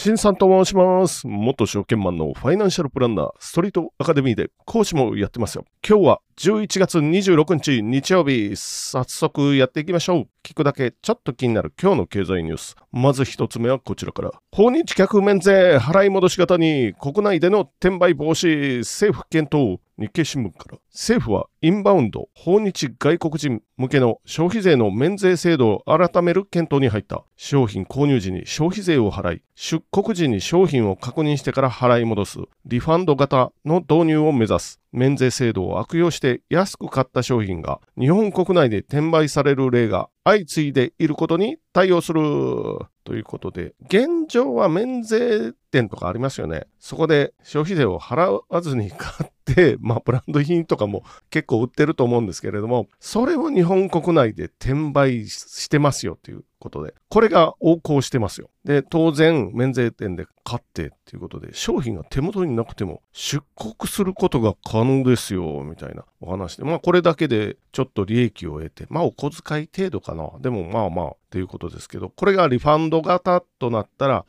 新さんと申します。元証券マンのファイナンシャルプランナー、ストリートアカデミーで講師もやってますよ。今日は11月26日日曜日、早速やっていきましょう。聞くだけちょっと気になる今日の経済ニュース。まず一つ目はこちらから。訪日客免税払い戻し型に国内での転売防止政府検討。日経新聞から政府はインバウンド訪日外国人向けの消費税の免税制度を改める検討に入った。商品購入時に消費税を払い出国時に商品を確認してから払い戻す。リファンド型の導入を目指す。免税制度を悪用して安く買った商品が日本国内で転売される例が相次いでいることに対応する。ということで現状は免税店とかありますよね。そこで消費税を払わずに買ってまあブランド品とかも結構売ってると思うんですけれどもそれを日本国内で転売してますよということでこれが横行してますよ。で当然免税店で買ってっていうことで商品が手元になくても出国することが可能ですよみたいなお話でまあこれだけでちょっと利益を得てまあお小遣い程度かなでもまあまあっていうことですけどこれがリファンド型となったら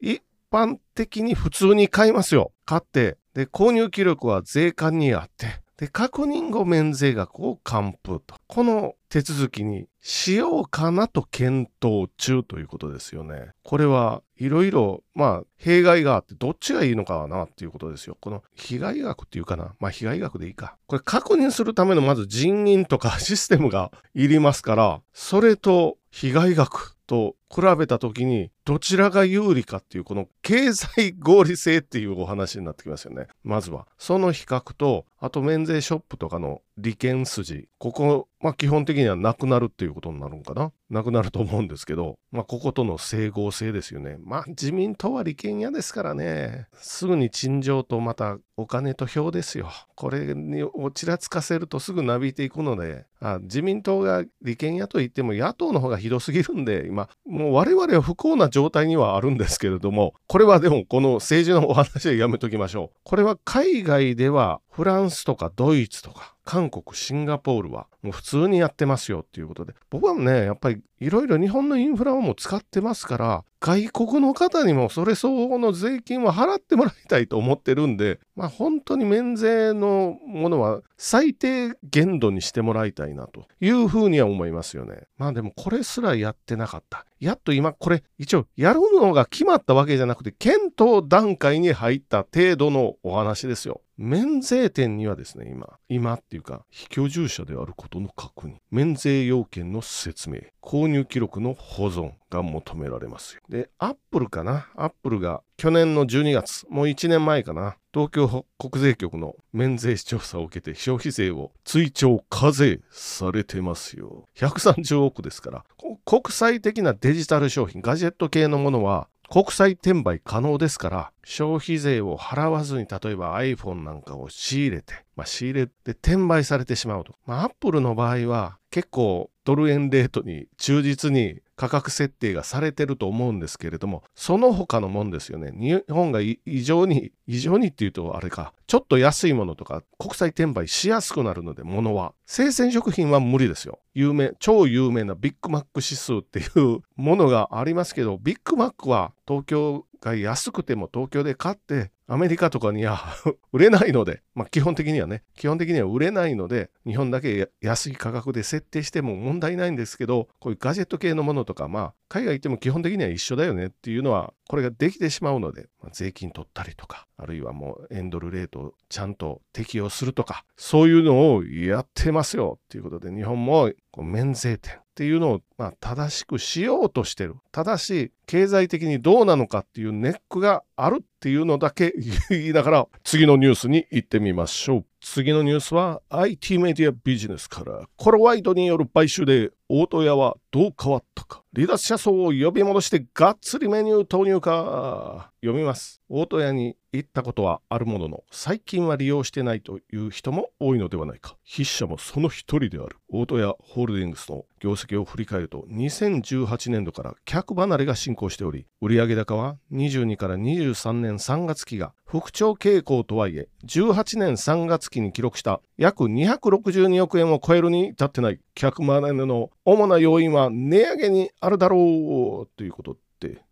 一般的に普通に買いますよ。買ってで購入記録は税関にあってで確認後免税額を還付とこの手続きにしようかなと検討中ということですよね。これはいろいろまあ弊害があってどっちがいいのかなっていうことですよ。この被害額っていうかなまあ被害額でいいか。これ確認するためのまず人員とかシステムがいりますからそれと被害額と比べた時にどちらが有利かっていうこの経済合理性っていうお話になってきますよね。まずはその比較とあと免税ショップとかの利権筋ここまあ基本的にはなくなるっていうことになるのかななくなると思うんですけどまあこことの整合性ですよね。まあ自民党は利権屋ですからねすぐに陳情とまたお金と票ですよ。これにをちらつかせるとすぐなびいていくのであ自民党が利権屋といっても野党の方がひどすぎるんで今もう我々は不幸な状態にはあるんですけれどもこれはでもこの政治のお話はやめときましょう。これは海外ではフランスとかドイツとか韓国シンガポールはもう普通にやってますよっていうことで。僕はねやっぱりいろいろ日本のインフラをもう使ってますから外国の方にもそれ相応の税金は払ってもらいたいと思ってるんでまあ本当に免税のものは最低限度にしてもらいたいなというふうには思いますよね。まあでもこれすらやってなかった。やっと今これ一応やるのが決まったわけじゃなくて検討段階に入った程度のお話ですよ。免税店にはですね今今っていうか非居住者であることの確認。免税要件の説明。購入記録の保存が求められますよ。でアップルかな？アップルが去年の12月もう1年前かな？東京国税局の免税調査を受けて消費税を追徴課税されてますよ。130億ですから国際的なデジタル商品ガジェット系のものは国際転売可能ですから消費税を払わずに例えば iPhone なんかを仕入れて、まあ、仕入れて転売されてしまうと。まあ、Apple の場合は結構ドル円レートに忠実に価格設定がされてると思うんですけれどもその他のもんですよね。日本が異常に異常にっていうとあれか。ちょっと安いものとか国際転売しやすくなるので物は。生鮮食品は無理ですよ。有名超有名なビッグマック指数っていうものがありますけどビッグマックは東京が安くても東京で買ってアメリカとかには 売れないので、まあ基本的にはね、基本的には売れないので、日本だけ安い価格で設定しても問題ないんですけど、こういうガジェット系のものとか、まあ海外行っても基本的には一緒だよねっていうのは、これができてしまうので、まあ、税金取ったりとか、あるいはもうエンドルレートをちゃんと適用するとか、そういうのをやってますよっていうことで、日本もこう免税店っていうのを、まあ、正しくしようとしてる。ただし、経済的にどうなのかっていうネックがあるっていうのだけ 言いながら、次のニュースに行ってみましょう。次のニュースは IT メディアビジネスから。コロワイドによる買収で大戸屋はどう変わったか。離脱者層を呼び戻してがっつりメニュー投入か。読みます。大戸屋に行ったことはあるものの最近は利用してないという人も多いのではないか。筆者もその一人である。大戸屋ホールディングスの業績を振り返ると2018年度から客離れが進行しており売上高は22から23年3月期が復調傾向とはいえ18年3月期に記録した約262億円を超えるに至ってない客離れの主な要因は値上げにあるだろうということって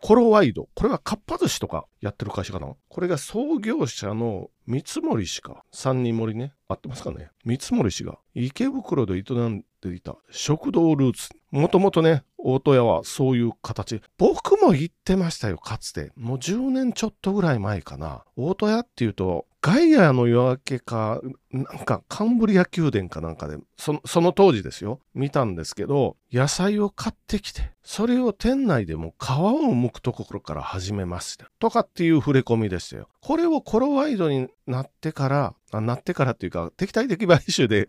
コロワイド。これはかっぱ寿司とかやってる会社かな？これが創業者の三森氏か。三人森ね。合ってますかね？三森氏が池袋で営んでいた食堂ルーツ。もともとね、大戸屋はそういう形。僕も行ってましたよ、かつて。もう10年ちょっとぐらい前かな。大戸屋っていうと、ガイアの夜明けか、なんかカンブリア宮殿かなんかで、そのその当時ですよ、見たんですけど、野菜を買ってきて、それを店内でも皮を剥くところから始めました。とかっていう触れ込みでしたよ。これをコロワイドになってから、あなってからっていうか、敵対的買収で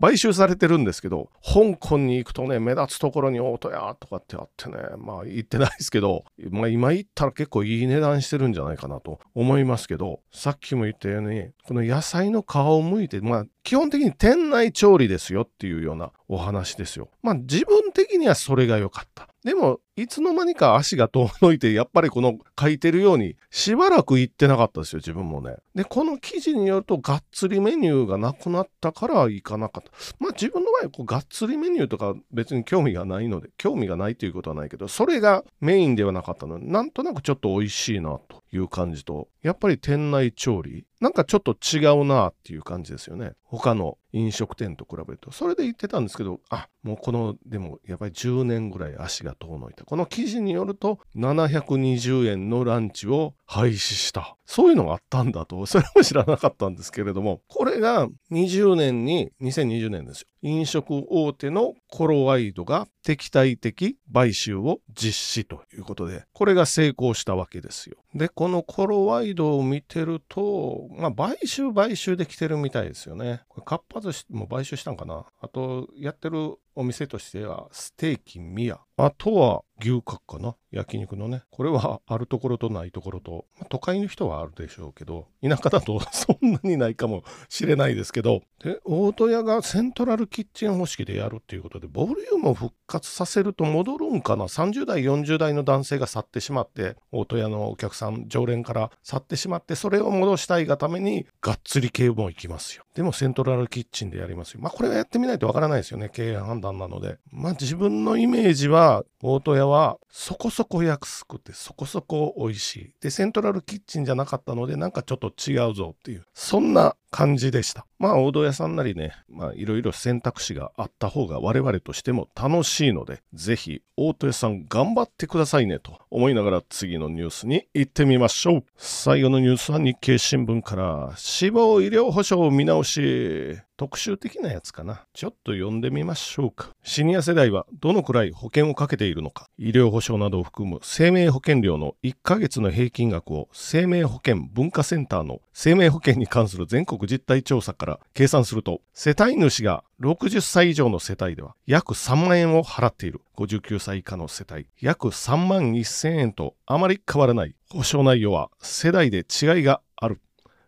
買収されてるんですけど、香港に行くとね、目立つところにオートやとかってあってね、まあ行ってないですけど、まあ今行ったら結構いい値段してるんじゃないかなと思いますけど、さっきも言ったように、この野菜の皮を剥いて、まあ基本的に店内調理ですよっていうようなお話ですよ。まあ自分的にはそれが良かった。でも、いつの間にか足が遠のいて、やっぱりこの書いてるように、しばらく行ってなかったですよ、自分もね。で、この記事によると、がっつりメニューがなくなったから行かなかった。まあ自分の場合、こうがっつりメニューとか別に興味がないので、興味がないということはないけど、それがメインではなかったので、なんとなくちょっと美味しいなという感じと、やっぱり店内調理、なんかちょっと違うなっていう感じですよね。他の飲食店と比べると。それで言ってたんですけど、あ、もうこの、でもやっぱり10年ぐらい足が遠のいた。この記事によると、720円のランチを廃止した。そういうのがあったんだと、それも知らなかったんですけれども、これが20年に、2020年ですよ。飲食大手のコロワイドが敵対的買収を実施ということで、これが成功したわけですよ。で、このコロワイドを見てると、まあ、買収買収で来てるみたいですよね。これ、かっぱ寿司も買収したんかなあと、やってるお店としては、ステーキミヤ。あとは、牛角かな焼肉のね。これはあるところとないところと、まあ、都会の人はあるでしょうけど、田舎だと そんなにないかもしれないですけど、で、大戸屋がセントラルキッチン方式でやるっていうことで、ボリュームを復活させると戻るんかな ?30 代、40代の男性が去ってしまって、大戸屋のお客さん、常連から去ってしまって、それを戻したいがために、がっつり系も行きますよ。でもセントラルキッチンでやりますよ。まあこれはやってみないとわからないですよね。経営判断なので。まあ自分のイメージは、大戸屋はそこそこ安くてそこそこ美味しい。で、セントラルキッチンじゃなかったので、なんかちょっと違うぞっていう、そんな感じでした。まあ、大戸屋さんなりね、まあ、いろいろ選択肢があった方が我々としても楽しいので、ぜひ、大戸屋さん頑張ってくださいねと思いながら次のニュースに行ってみましょう。最後のニュースは日経新聞から、死亡医療保障見直し。特集的なやつかな。ちょっと読んでみましょうか。シニア世代はどのくらい保険をかけているのか。医療保障などを含む生命保険料の1ヶ月の平均額を生命保険文化センターの生命保険に関する全国実態調査から計算すると、世帯主が60歳以上の世帯では約3万円を払っている。59歳以下の世帯約3万1000円とあまり変わらない。保証内容は世代で違いがある。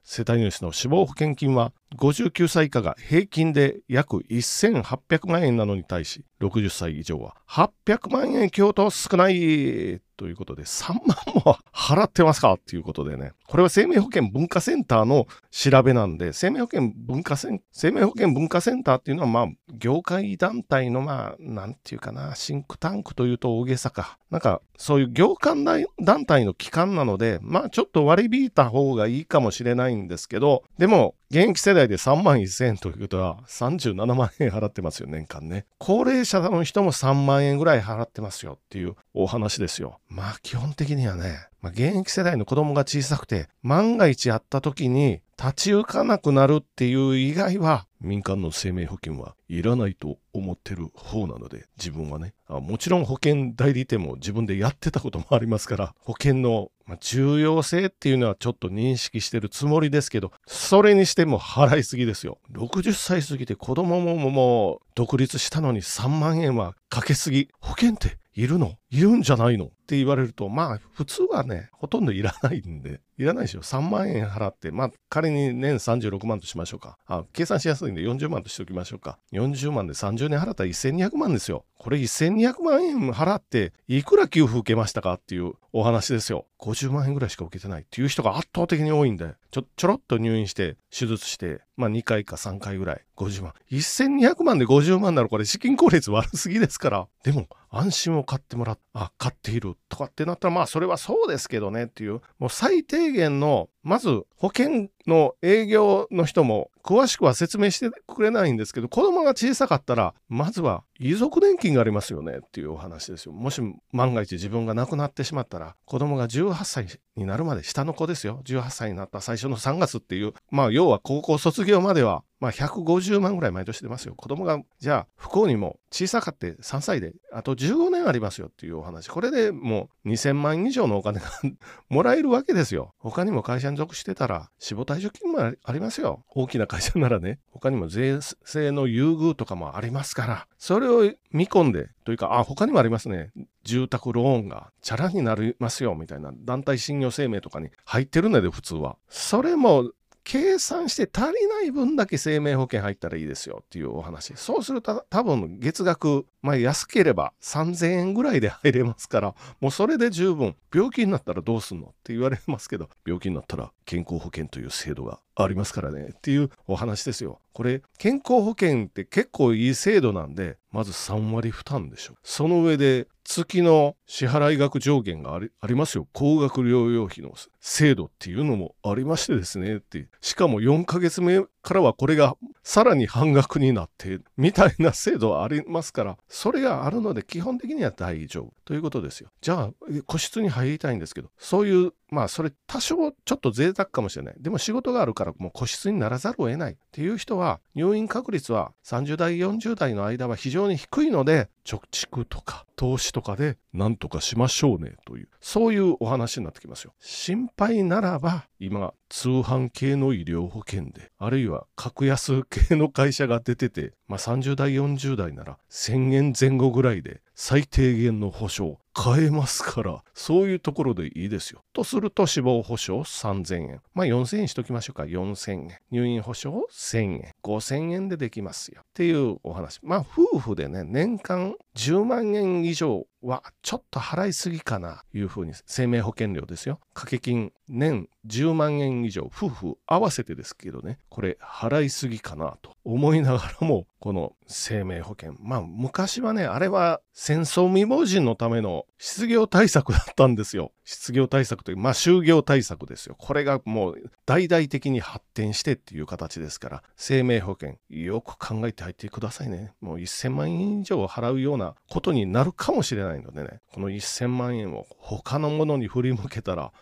世帯主の死亡保険金は59歳以下が平均で約1800万円なのに対し、60歳以上は800万円強と少ないということで、3万も払ってますか？っていうことでね。これは生命保険文化センターの調べなんで、生命保険文化セン、生命保険文化センターっていうのは、まあ、業界団体の、まあ、なんていうかな、シンクタンクというと大げさか。なんか、そういう業界団体の機関なので、まあ、ちょっと割り引いた方がいいかもしれないんですけど、でも、現役世代で3万1000円ということは37万円払ってますよ、年間ね。高齢者の人も3万円ぐらい払ってますよっていうお話ですよ。まあ基本的にはね、まあ、現役世代の子供が小さくて、万が一あった時に立ち行かなくなるっていう以外は、民間の生命保険はいらないと思ってる方なので、自分はねあ。もちろん保険代理店も自分でやってたこともありますから、保険の重要性っていうのはちょっと認識してるつもりですけど、それにしても払いすぎですよ。60歳過ぎて子供ももう独立したのに3万円はかけすぎ。保険っているの？いるんじゃないの？って言われると、まあ普通はね、ほとんどいらないんで、いらないでしょ。3万円払って、まあ仮に年36万としましょうか。あ、計算しやすいんで40万としておきましょうか。40万で30年払ったら1200万ですよ。これ1200万円払っていくら給付受けましたかっていうお話ですよ。50万円ぐらいしか受けてないっていう人が圧倒的に多いんで、ちょ、ちょろっと入院して手術して、まあ2回か3回ぐらい50万。1200万で50万ならこれ資金効率悪すぎですから。でも安心を買ってもらっ、あ、買っているとかってなったらまあそれはそうですけどねっていう、もう最低限のまず保険の営業の人も詳しくは説明してくれないんですけど子供が小さかったらまずは遺族年金がありますよねっていうお話ですよ。もし万が一自分が亡くなってしまったら子供が18歳になるまで下の子ですよ。18歳になった最初の3月っていうまあ要は高校卒業まではまあ150万ぐらい毎年出ますよ。子供がじゃあ不幸にも小さかって3歳であと15年ありますよっていうお話。これでもう2000万以上のお金が もらえるわけですよ。他にも会社に属してたら死亡退職金もありますよ。大きな会社ならね。他にも税制の優遇とかもありますから、それを見込んで、というか、あ、他にもありますね。住宅ローンがチャラになりますよ、みたいな団体信用生命とかに入ってるので、普通は。それも計算して足りない分だけ生命保険入ったらいいですよっていうお話。そうすると多分月額、まあ安ければ3000円ぐらいで入れますから、もうそれで十分。病気になったらどうすんのって言われますけど、病気になったら健康保険という制度がありますからねっていうお話ですよ。これ健康保険って結構いい制度なんで、まず3割負担でしょ。その上で月の支払い額上限がありありますよ。高額療養費の制度っていうのもありましてですねって。しかも4ヶ月目からはこれがさらに半額になってみたいな制度はありますから、それがあるので基本的には大丈夫ということですよ。じゃあ個室に入りたいんですけど、そういうまあそれ多少ちょっと贅沢かもしれない。でも仕事があるからもう個室にならざるを得ないっていう人は入院確率は30代40代の間は非常に低いので貯蓄とか投資とかで何とかしましょうねというそういうお話になってきますよ。心配ならば今通販系の医療保険であるいは格安系の会社が出てて、まあ、30代40代なら1000円前後ぐらいで最低限の保証。買えますから、そういうところでいいですよ。とすると死亡保障3000円。まあ4000円しときましょうか。4000円。入院保障1000円。5000円でできますよ。っていうお話。まあ夫婦でね、年間10万円以上はちょっと払いすぎかないうふうに生命保険料ですよ掛け金年10万円以上夫婦合わせてですけどねこれ払いすぎかなと思いながらもこの生命保険まあ昔はねあれは戦争未亡人のための失業対策だったんですよ。失業対策というまあ就業対策ですよ。これがもう大々的に発展してっていう形ですから。生命保険よく考えて入ってくださいね。もう1000万円以上払うようなことになるかもしれないないのでね、この1000万円を他のものに振り向けたら、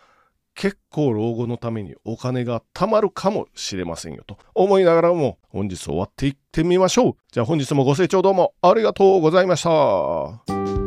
結構老後のためにお金が貯まるかもしれませんよと。思いながらも本日終わっていってみましょう。じゃあ本日もご清聴どうもありがとうございました。